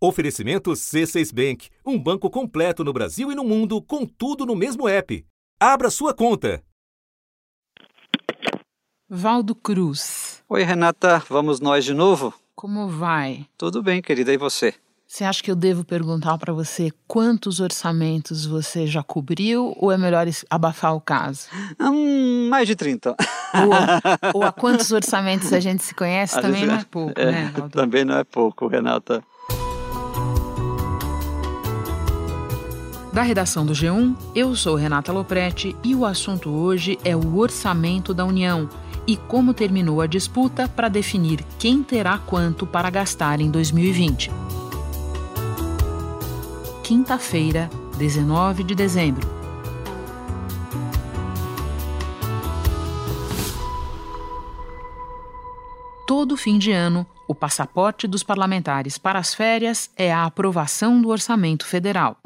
Oferecimento C6 Bank, um banco completo no Brasil e no mundo, com tudo no mesmo app. Abra sua conta. Valdo Cruz. Oi, Renata, vamos nós de novo? Como vai? Tudo bem, querida, e você? Você acha que eu devo perguntar para você quantos orçamentos você já cobriu ou é melhor abafar o caso? Hum, mais de 30. Ou, ou a quantos orçamentos a gente se conhece a também gente, não é pouco, é, né, Valdo? Também não é pouco, Renata. Da redação do G1, eu sou Renata Loprete e o assunto hoje é o orçamento da União e como terminou a disputa para definir quem terá quanto para gastar em 2020. Quinta-feira, 19 de dezembro. Todo fim de ano, o passaporte dos parlamentares para as férias é a aprovação do orçamento federal.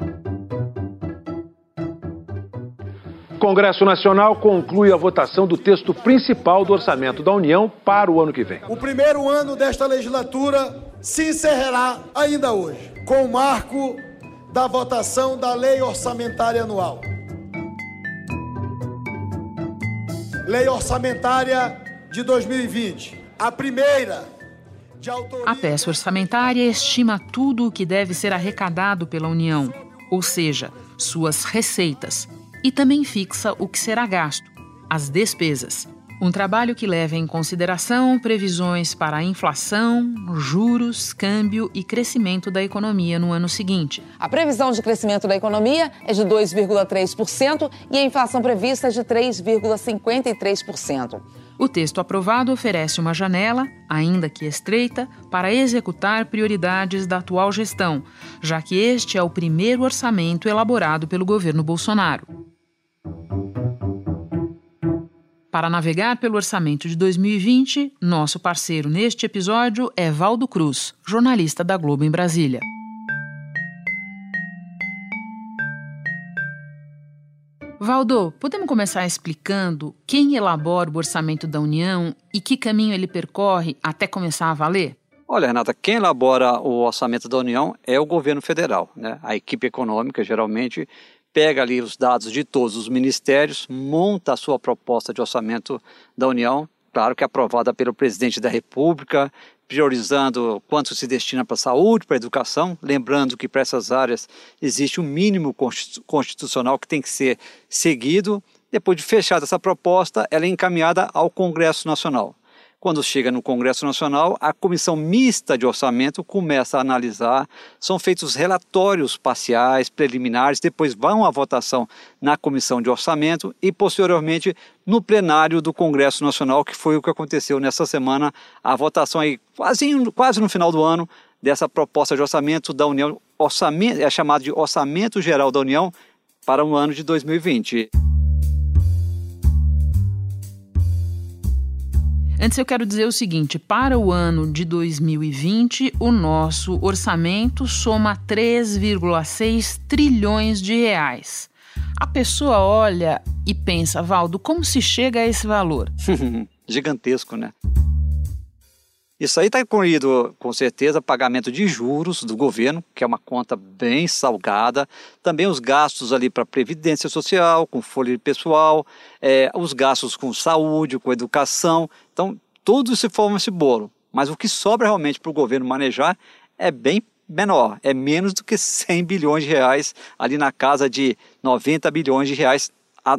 Congresso Nacional conclui a votação do texto principal do orçamento da União para o ano que vem. O primeiro ano desta legislatura se encerrará ainda hoje, com o marco da votação da Lei Orçamentária Anual. Lei Orçamentária de 2020. A primeira de autoria... A peça orçamentária estima tudo o que deve ser arrecadado pela União, ou seja, suas receitas, e também fixa o que será gasto, as despesas. Um trabalho que leva em consideração previsões para a inflação, juros, câmbio e crescimento da economia no ano seguinte. A previsão de crescimento da economia é de 2,3% e a inflação prevista é de 3,53%. O texto aprovado oferece uma janela, ainda que estreita, para executar prioridades da atual gestão, já que este é o primeiro orçamento elaborado pelo governo Bolsonaro. Para navegar pelo orçamento de 2020, nosso parceiro neste episódio é Valdo Cruz, jornalista da Globo em Brasília. Valdo, podemos começar explicando quem elabora o orçamento da União e que caminho ele percorre até começar a valer? Olha, Renata, quem elabora o orçamento da União é o governo federal. Né? A equipe econômica, geralmente, pega ali os dados de todos os ministérios, monta a sua proposta de orçamento da União, claro que aprovada pelo presidente da República, priorizando quanto se destina para a saúde, para a educação, lembrando que para essas áreas existe um mínimo constitucional que tem que ser seguido. Depois de fechada essa proposta, ela é encaminhada ao Congresso Nacional. Quando chega no Congresso Nacional, a comissão mista de orçamento começa a analisar, são feitos relatórios parciais, preliminares, depois vão à votação na comissão de orçamento e posteriormente no plenário do Congresso Nacional, que foi o que aconteceu nessa semana, a votação aí quase, quase no final do ano dessa proposta de orçamento da União, orçamento, é chamado de Orçamento Geral da União para o ano de 2020. Antes eu quero dizer o seguinte: para o ano de 2020, o nosso orçamento soma 3,6 trilhões de reais. A pessoa olha e pensa, Valdo, como se chega a esse valor? Gigantesco, né? Isso aí está incluído, com certeza, pagamento de juros do governo, que é uma conta bem salgada. Também os gastos ali para previdência social, com folha pessoal, é, os gastos com saúde, com educação. Então, tudo se forma esse bolo. Mas o que sobra realmente para o governo manejar é bem menor, é menos do que 100 bilhões de reais, ali na casa de 90 bilhões de reais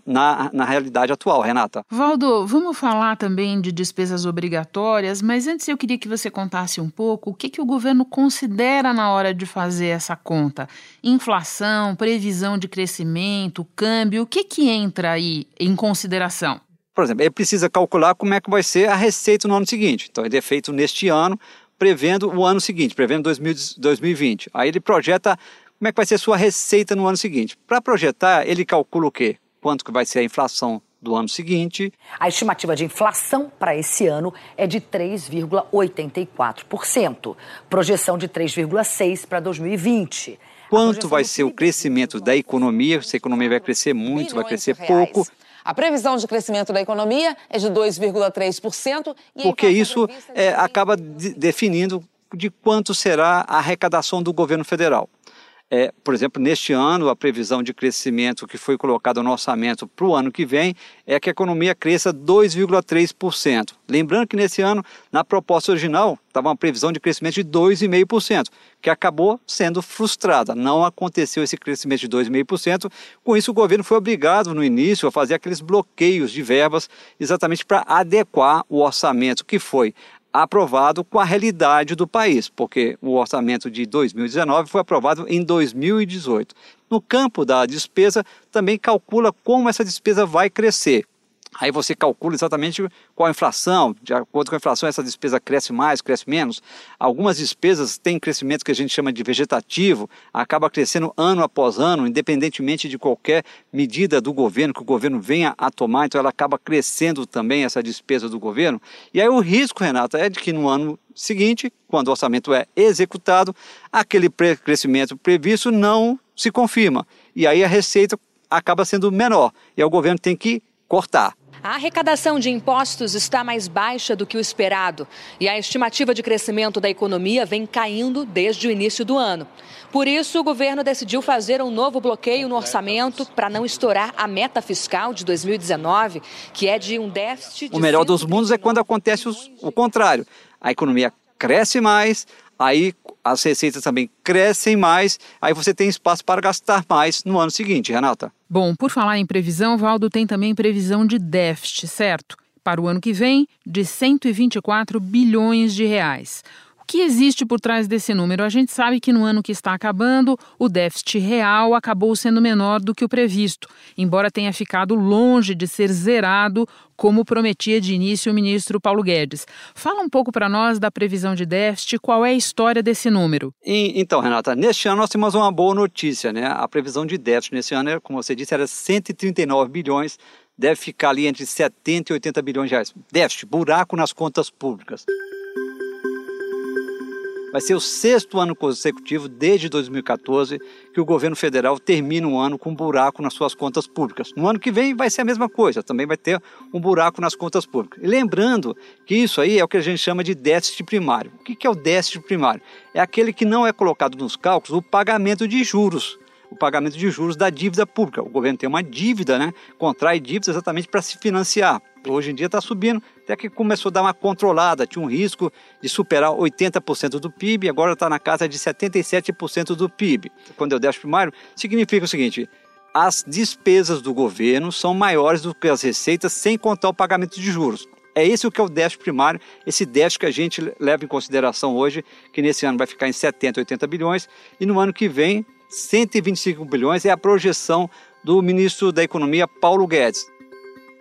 na, na realidade atual, Renata. Valdo, vamos falar também de despesas obrigatórias, mas antes eu queria que você contasse um pouco o que, que o governo considera na hora de fazer essa conta. Inflação, previsão de crescimento, câmbio, o que, que entra aí em consideração? Por exemplo, ele precisa calcular como é que vai ser a receita no ano seguinte. Então, ele é feito neste ano, prevendo o ano seguinte, prevendo 2020. Aí ele projeta como é que vai ser a sua receita no ano seguinte. Para projetar, ele calcula o quê? Quanto que vai ser a inflação do ano seguinte. A estimativa de inflação para esse ano é de 3,84%, projeção de 3,6% para 2020. Quanto vai ser o crescimento da economia? Se a economia vai crescer muito, vai crescer pouco. A previsão de crescimento da economia é de 2,3%. Porque isso é, acaba de, definindo de quanto será a arrecadação do governo federal. É, por exemplo, neste ano, a previsão de crescimento que foi colocada no orçamento para o ano que vem é que a economia cresça 2,3%. Lembrando que nesse ano, na proposta original, estava uma previsão de crescimento de 2,5%, que acabou sendo frustrada. Não aconteceu esse crescimento de 2,5%. Com isso, o governo foi obrigado no início a fazer aqueles bloqueios de verbas exatamente para adequar o orçamento que foi aprovado com a realidade do país, porque o orçamento de 2019 foi aprovado em 2018. No campo da despesa, também calcula como essa despesa vai crescer. Aí você calcula exatamente qual a inflação, de acordo com a inflação, essa despesa cresce mais, cresce menos. Algumas despesas têm crescimento que a gente chama de vegetativo, acaba crescendo ano após ano, independentemente de qualquer medida do governo que o governo venha a tomar, então ela acaba crescendo também essa despesa do governo. E aí o risco, Renata, é de que no ano seguinte, quando o orçamento é executado, aquele crescimento previsto não se confirma. E aí a receita acaba sendo menor. E aí o governo tem que cortar. A arrecadação de impostos está mais baixa do que o esperado e a estimativa de crescimento da economia vem caindo desde o início do ano. Por isso, o governo decidiu fazer um novo bloqueio no orçamento para não estourar a meta fiscal de 2019, que é de um déficit. De o melhor dos mundos é quando acontece o contrário. A economia cresce mais, aí as receitas também crescem mais, aí você tem espaço para gastar mais no ano seguinte, Renata. Bom, por falar em previsão, Valdo tem também previsão de déficit, certo? Para o ano que vem, de 124 bilhões de reais. Que existe por trás desse número? A gente sabe que no ano que está acabando, o déficit real acabou sendo menor do que o previsto, embora tenha ficado longe de ser zerado, como prometia de início o ministro Paulo Guedes. Fala um pouco para nós da previsão de déficit, qual é a história desse número? E, então, Renata, neste ano nós temos uma boa notícia, né? A previsão de déficit nesse ano, como você disse, era 139 bilhões, deve ficar ali entre 70 e 80 bilhões de reais. Déficit, buraco nas contas públicas. Vai ser o sexto ano consecutivo, desde 2014, que o governo federal termina um ano com um buraco nas suas contas públicas. No ano que vem vai ser a mesma coisa, também vai ter um buraco nas contas públicas. E lembrando que isso aí é o que a gente chama de déficit primário. O que é o déficit primário? É aquele que não é colocado nos cálculos o pagamento de juros o pagamento de juros da dívida pública. O governo tem uma dívida, né? contrai dívidas exatamente para se financiar. Hoje em dia está subindo, até que começou a dar uma controlada, tinha um risco de superar 80% do PIB, agora está na casa de 77% do PIB. Quando eu déficit primário, significa o seguinte: as despesas do governo são maiores do que as receitas, sem contar o pagamento de juros. É esse o que é o déficit primário, esse déficit que a gente leva em consideração hoje, que nesse ano vai ficar em 70, 80 bilhões, e no ano que vem 125 bilhões é a projeção do ministro da Economia, Paulo Guedes.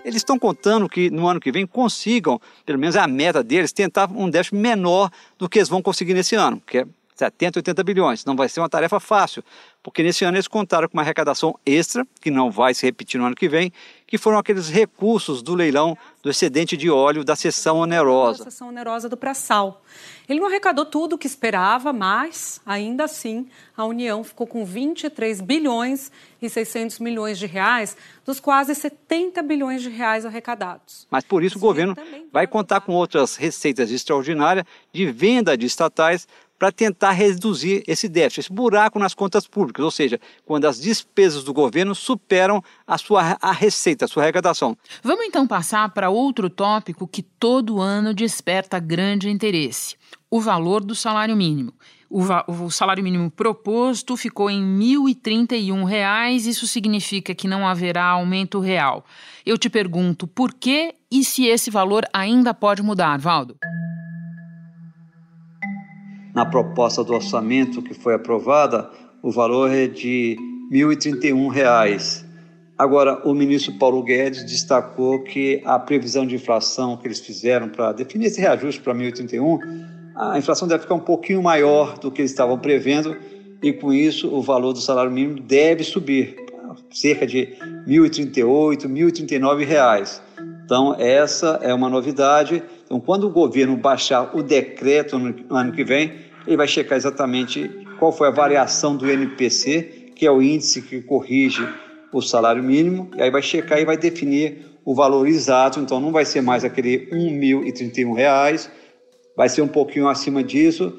Eles estão contando que no ano que vem consigam, pelo menos a meta deles, tentar um déficit menor do que eles vão conseguir nesse ano, que é 70, 80 bilhões. Não vai ser uma tarefa fácil, porque nesse ano eles contaram com uma arrecadação extra, que não vai se repetir no ano que vem, que foram aqueles recursos do leilão do excedente de óleo da sessão onerosa. Da sessão onerosa do pré-sal. Ele não arrecadou tudo o que esperava, mas, ainda assim, a União ficou com 23 bilhões e 600 milhões de reais dos quase 70 bilhões de reais arrecadados. Mas por isso o governo vai contar com outras receitas extraordinárias de venda de estatais para tentar reduzir esse déficit, esse buraco nas contas públicas, ou seja, quando as despesas do governo superam a sua a receita, a sua arrecadação. Vamos então passar para outro tópico que todo ano desperta grande interesse: o valor do salário mínimo. O, o, salário mínimo proposto ficou em R$ 1.031, isso significa que não haverá aumento real. Eu te pergunto por que e se esse valor ainda pode mudar, Valdo? Na proposta do orçamento que foi aprovada, o valor é de R$ 1.031. Agora, o ministro Paulo Guedes destacou que a previsão de inflação que eles fizeram para definir esse reajuste para 1.031, a inflação deve ficar um pouquinho maior do que eles estavam prevendo e, com isso, o valor do salário mínimo deve subir, cerca de R$ 1.038, R$ 1.039. Então, essa é uma novidade. Então, quando o governo baixar o decreto no ano que vem, ele vai checar exatamente qual foi a variação do NPC, que é o índice que corrige o salário mínimo, e aí vai checar e vai definir o valor exato. Então, não vai ser mais aquele R$ 1.031, vai ser um pouquinho acima disso.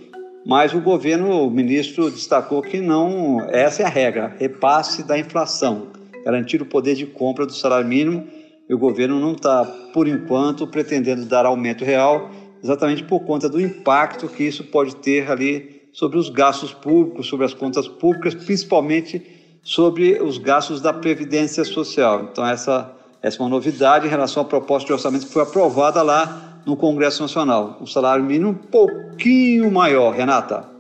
mas o governo, o ministro destacou que não, essa é a regra, repasse da inflação, garantir o poder de compra do salário mínimo, e o governo não está, por enquanto, pretendendo dar aumento real, exatamente por conta do impacto que isso pode ter ali sobre os gastos públicos, sobre as contas públicas, principalmente sobre os gastos da Previdência Social. Então, essa, essa é uma novidade em relação à proposta de orçamento que foi aprovada lá no Congresso Nacional. Um salário mínimo um pouquinho maior, Renata.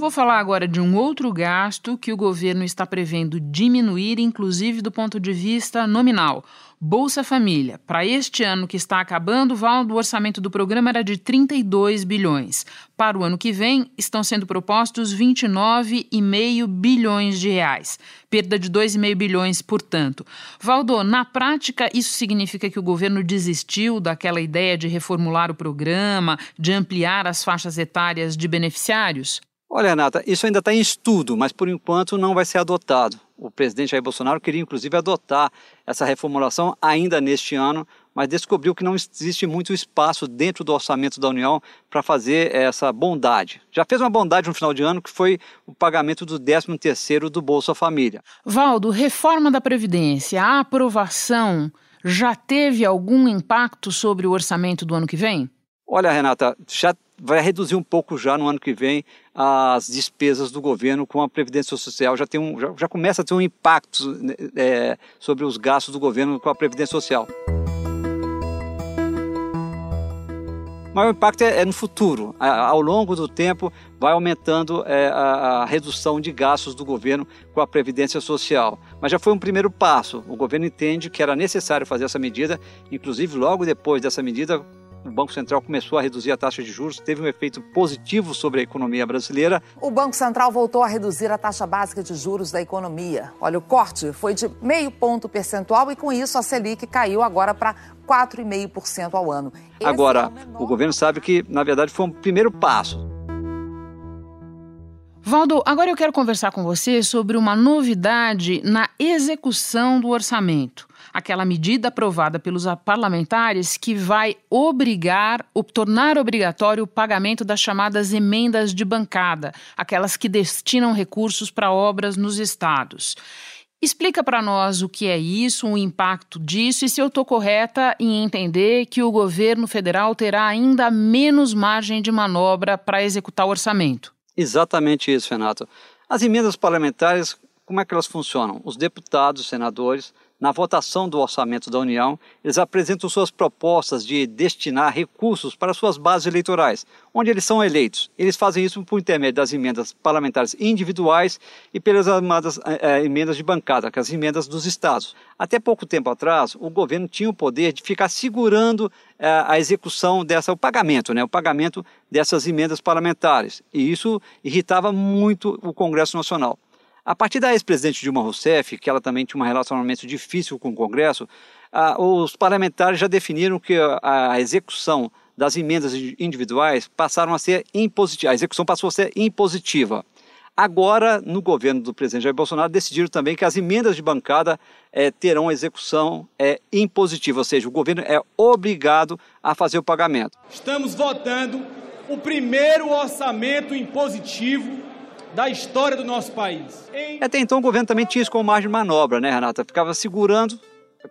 Então, vou falar agora de um outro gasto que o governo está prevendo diminuir, inclusive do ponto de vista nominal. Bolsa Família. Para este ano que está acabando, o valor do orçamento do programa era de 32 bilhões. Para o ano que vem, estão sendo propostos 29,5 bilhões de reais. Perda de 2,5 bilhões, portanto. Valdo, na prática, isso significa que o governo desistiu daquela ideia de reformular o programa, de ampliar as faixas etárias de beneficiários? Olha, Renata, isso ainda está em estudo, mas por enquanto não vai ser adotado. O presidente Jair Bolsonaro queria inclusive adotar essa reformulação ainda neste ano, mas descobriu que não existe muito espaço dentro do orçamento da União para fazer essa bondade. Já fez uma bondade no final de ano, que foi o pagamento do 13º do Bolsa Família. Valdo, reforma da Previdência, a aprovação já teve algum impacto sobre o orçamento do ano que vem? Olha, Renata, já vai reduzir um pouco já no ano que vem as despesas do governo com a Previdência Social. Já, tem um, já, já começa a ter um impacto né, é, sobre os gastos do governo com a Previdência Social. Mas o impacto é, é no futuro. Ao longo do tempo, vai aumentando é, a, a, redução de gastos do governo com a Previdência Social. Mas já foi um primeiro passo. O governo entende que era necessário fazer essa medida, inclusive logo depois dessa medida, o Banco Central começou a reduzir a taxa de juros, teve um efeito positivo sobre a economia brasileira. O Banco Central voltou a reduzir a taxa básica de juros da economia. Olha, o corte foi de meio ponto percentual e com isso a Selic caiu agora para 4,5% ao ano. Esse agora, é o, o governo sabe que, na verdade, foi um primeiro passo. Valdo, agora eu quero conversar com você sobre uma novidade na execução do orçamento aquela medida aprovada pelos parlamentares que vai obrigar, ou tornar obrigatório o pagamento das chamadas emendas de bancada, aquelas que destinam recursos para obras nos estados. Explica para nós o que é isso, o impacto disso e se eu estou correta em entender que o governo federal terá ainda menos margem de manobra para executar o orçamento. Exatamente isso, Renato. As emendas parlamentares, como é que elas funcionam? Os deputados, senadores, na votação do orçamento da União, eles apresentam suas propostas de destinar recursos para suas bases eleitorais, onde eles são eleitos. Eles fazem isso por intermédio das emendas parlamentares individuais e pelas chamadas é, emendas de bancada, que é as emendas dos estados. Até pouco tempo atrás, o governo tinha o poder de ficar segurando é, a execução dessa, o pagamento, né, o pagamento dessas emendas parlamentares. E isso irritava muito o Congresso Nacional. A partir da ex-presidente Dilma Rousseff, que ela também tinha um relacionamento difícil com o Congresso, ah, os parlamentares já definiram que a, a execução das emendas individuais passaram a ser impositiva. A execução passou a ser impositiva. Agora, no governo do presidente Jair Bolsonaro, decidiram também que as emendas de bancada é, terão execução é, impositiva, ou seja, o governo é obrigado a fazer o pagamento. Estamos votando o primeiro orçamento impositivo da história do nosso país. Até então o governo também tinha isso como margem de manobra, né, Renata? Ficava segurando,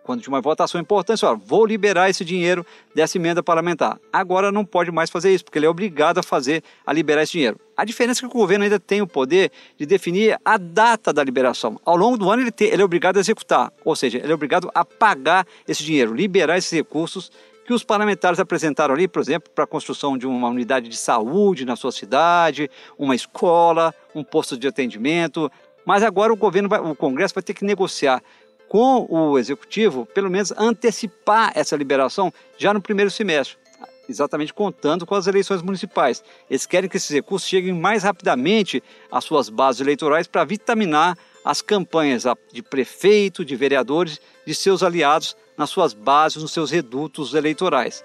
quando tinha uma votação importante, vou liberar esse dinheiro dessa emenda parlamentar. Agora não pode mais fazer isso, porque ele é obrigado a fazer, a liberar esse dinheiro. A diferença é que o governo ainda tem o poder de definir a data da liberação. Ao longo do ano ele, tem, ele é obrigado a executar, ou seja, ele é obrigado a pagar esse dinheiro, liberar esses recursos que os parlamentares apresentaram ali, por exemplo, para a construção de uma unidade de saúde na sua cidade, uma escola, um posto de atendimento. Mas agora o governo, vai, o Congresso vai ter que negociar com o executivo, pelo menos antecipar essa liberação já no primeiro semestre exatamente contando com as eleições municipais. Eles querem que esses recursos cheguem mais rapidamente às suas bases eleitorais para vitaminar as campanhas de prefeito, de vereadores, de seus aliados nas suas bases, nos seus redutos eleitorais.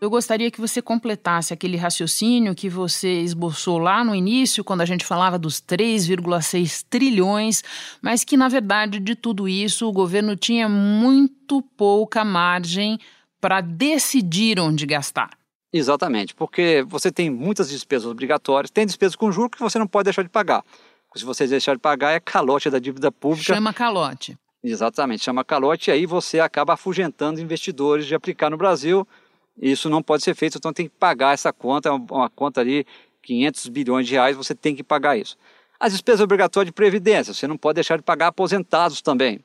Eu gostaria que você completasse aquele raciocínio que você esboçou lá no início, quando a gente falava dos 3,6 trilhões, mas que, na verdade, de tudo isso, o governo tinha muito pouca margem para decidir onde gastar. Exatamente, porque você tem muitas despesas obrigatórias, tem despesas com juros que você não pode deixar de pagar. Se você deixar de pagar, é calote da dívida pública. Chama calote. Exatamente, chama calote, e aí você acaba afugentando investidores de aplicar no Brasil, isso não pode ser feito, então tem que pagar essa conta, é uma conta ali, 500 bilhões de reais, você tem que pagar isso. As despesas obrigatórias de previdência, você não pode deixar de pagar aposentados também.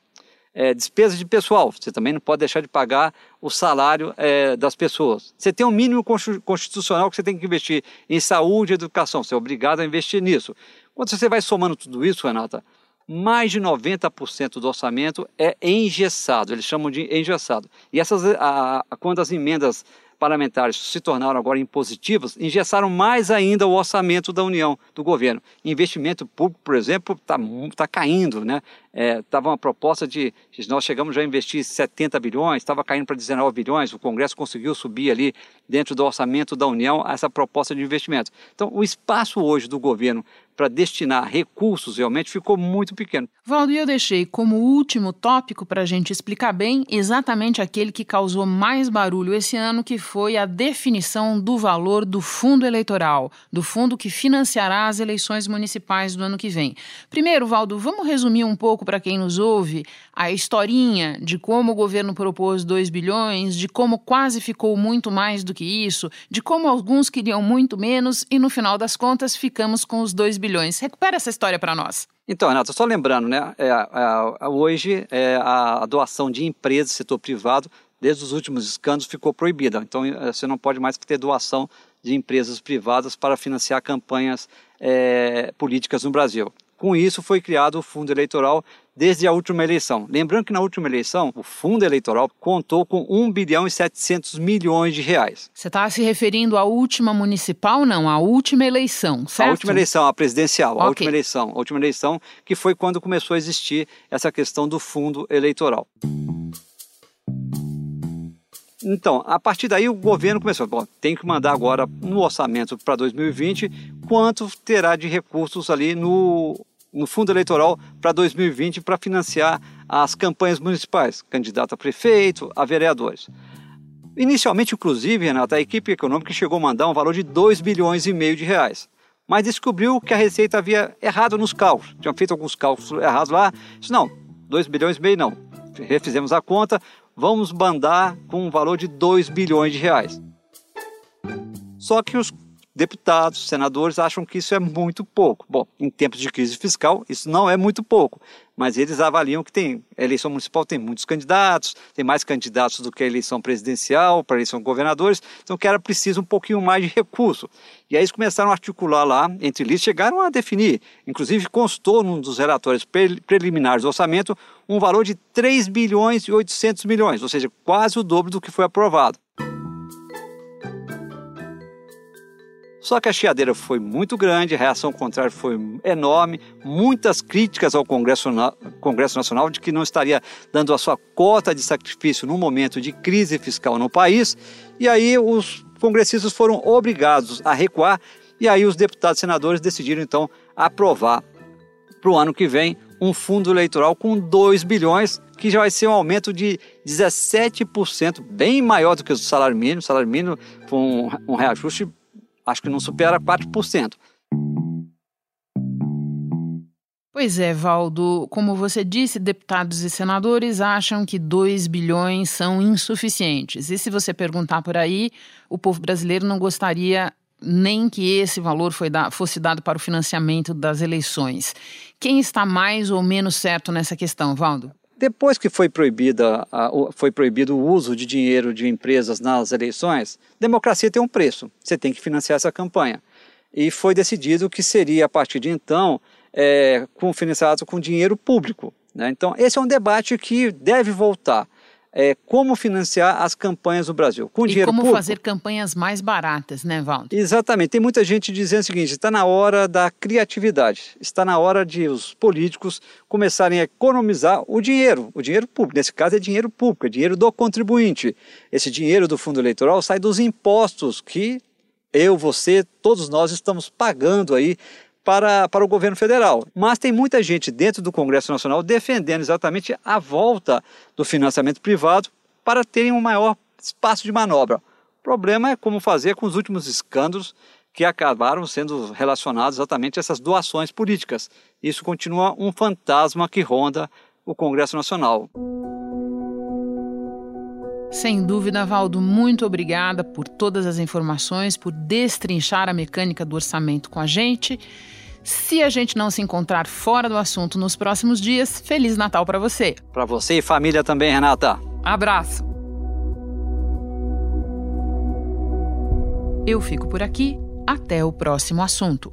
É, despesas de pessoal, você também não pode deixar de pagar o salário é, das pessoas. Você tem um mínimo constitucional que você tem que investir em saúde e educação, você é obrigado a investir nisso. Quando você vai somando tudo isso, Renata, mais de 90% do orçamento é engessado, eles chamam de engessado. E essas, a, a, quando as emendas parlamentares se tornaram agora impositivas, engessaram mais ainda o orçamento da União, do governo. Investimento público, por exemplo, está tá caindo, né? Estava é, uma proposta de, nós chegamos já a investir 70 bilhões, estava caindo para 19 bilhões, o Congresso conseguiu subir ali dentro do orçamento da União essa proposta de investimento. Então, o espaço hoje do governo para destinar recursos realmente ficou muito pequeno. Valdo, eu deixei como último tópico para a gente explicar bem exatamente aquele que causou mais barulho esse ano, que foi a definição do valor do fundo eleitoral, do fundo que financiará as eleições municipais do ano que vem. Primeiro, Valdo, vamos resumir um pouco para quem nos ouve a historinha de como o governo propôs 2 bilhões, de como quase ficou muito mais do que isso, de como alguns queriam muito menos e no final das contas ficamos com os 2 bilhões. Recupera essa história para nós. Então, Renato, só lembrando, né? É, é, hoje é, a doação de empresas do setor privado, desde os últimos escândalos, ficou proibida. Então, é, você não pode mais ter doação de empresas privadas para financiar campanhas é, políticas no Brasil. Com isso, foi criado o fundo eleitoral desde a última eleição. Lembrando que na última eleição, o fundo eleitoral contou com 1 bilhão e 700 milhões de reais. Você está se referindo à última municipal? Não, à última eleição, certo? A última eleição, a presidencial, okay. a última eleição. A última eleição que foi quando começou a existir essa questão do fundo eleitoral. Então, a partir daí o governo começou, bom, tem que mandar agora no orçamento para 2020 quanto terá de recursos ali no no fundo eleitoral para 2020 para financiar as campanhas municipais, candidato a prefeito, a vereadores. Inicialmente, inclusive, Renata, a equipe econômica chegou a mandar um valor de 2 bilhões e meio de reais. Mas descobriu que a Receita havia errado nos cálculos. Tinham feito alguns cálculos errados lá. Disse, não, 2 bilhões e meio não. Refizemos a conta, vamos mandar com um valor de 2 bilhões de reais. Só que os deputados, senadores acham que isso é muito pouco. Bom, em tempos de crise fiscal, isso não é muito pouco, mas eles avaliam que tem a eleição municipal tem muitos candidatos, tem mais candidatos do que a eleição presidencial, para a eleição governadores, então que era preciso um pouquinho mais de recurso. E aí eles começaram a articular lá entre eles, chegaram a definir, inclusive constou num dos relatórios preliminares do orçamento, um valor de 3 bilhões e 800 milhões, ou seja, quase o dobro do que foi aprovado. Só que a chiadeira foi muito grande, a reação contrária foi enorme, muitas críticas ao Congresso, Congresso Nacional de que não estaria dando a sua cota de sacrifício no momento de crise fiscal no país, e aí os congressistas foram obrigados a recuar, e aí os deputados e senadores decidiram então aprovar para o ano que vem um fundo eleitoral com 2 bilhões, que já vai ser um aumento de 17%, bem maior do que o salário mínimo. O salário mínimo foi um, um reajuste acho que não supera 4%. Pois é, Valdo. Como você disse, deputados e senadores acham que 2 bilhões são insuficientes. E se você perguntar por aí, o povo brasileiro não gostaria nem que esse valor fosse dado para o financiamento das eleições. Quem está mais ou menos certo nessa questão, Valdo? Depois que foi, proibida, foi proibido o uso de dinheiro de empresas nas eleições, democracia tem um preço, você tem que financiar essa campanha. E foi decidido que seria, a partir de então, é, financiado com dinheiro público. Né? Então, esse é um debate que deve voltar. É, como financiar as campanhas no Brasil. Com e dinheiro como público. fazer campanhas mais baratas, né, Valdo? Exatamente. Tem muita gente dizendo o seguinte: está na hora da criatividade, está na hora de os políticos começarem a economizar o dinheiro, o dinheiro público. Nesse caso é dinheiro público, é dinheiro do contribuinte. Esse dinheiro do fundo eleitoral sai dos impostos que eu, você, todos nós estamos pagando aí para, para o governo federal. Mas tem muita gente dentro do Congresso Nacional defendendo exatamente a volta do financiamento privado para terem um maior espaço de manobra. O problema é como fazer com os últimos escândalos que acabaram sendo relacionados exatamente a essas doações políticas. Isso continua um fantasma que ronda o Congresso Nacional. Sem dúvida, Valdo, muito obrigada por todas as informações, por destrinchar a mecânica do orçamento com a gente. Se a gente não se encontrar fora do assunto nos próximos dias, Feliz Natal para você. Para você e família também, Renata. Abraço. Eu fico por aqui. Até o próximo assunto.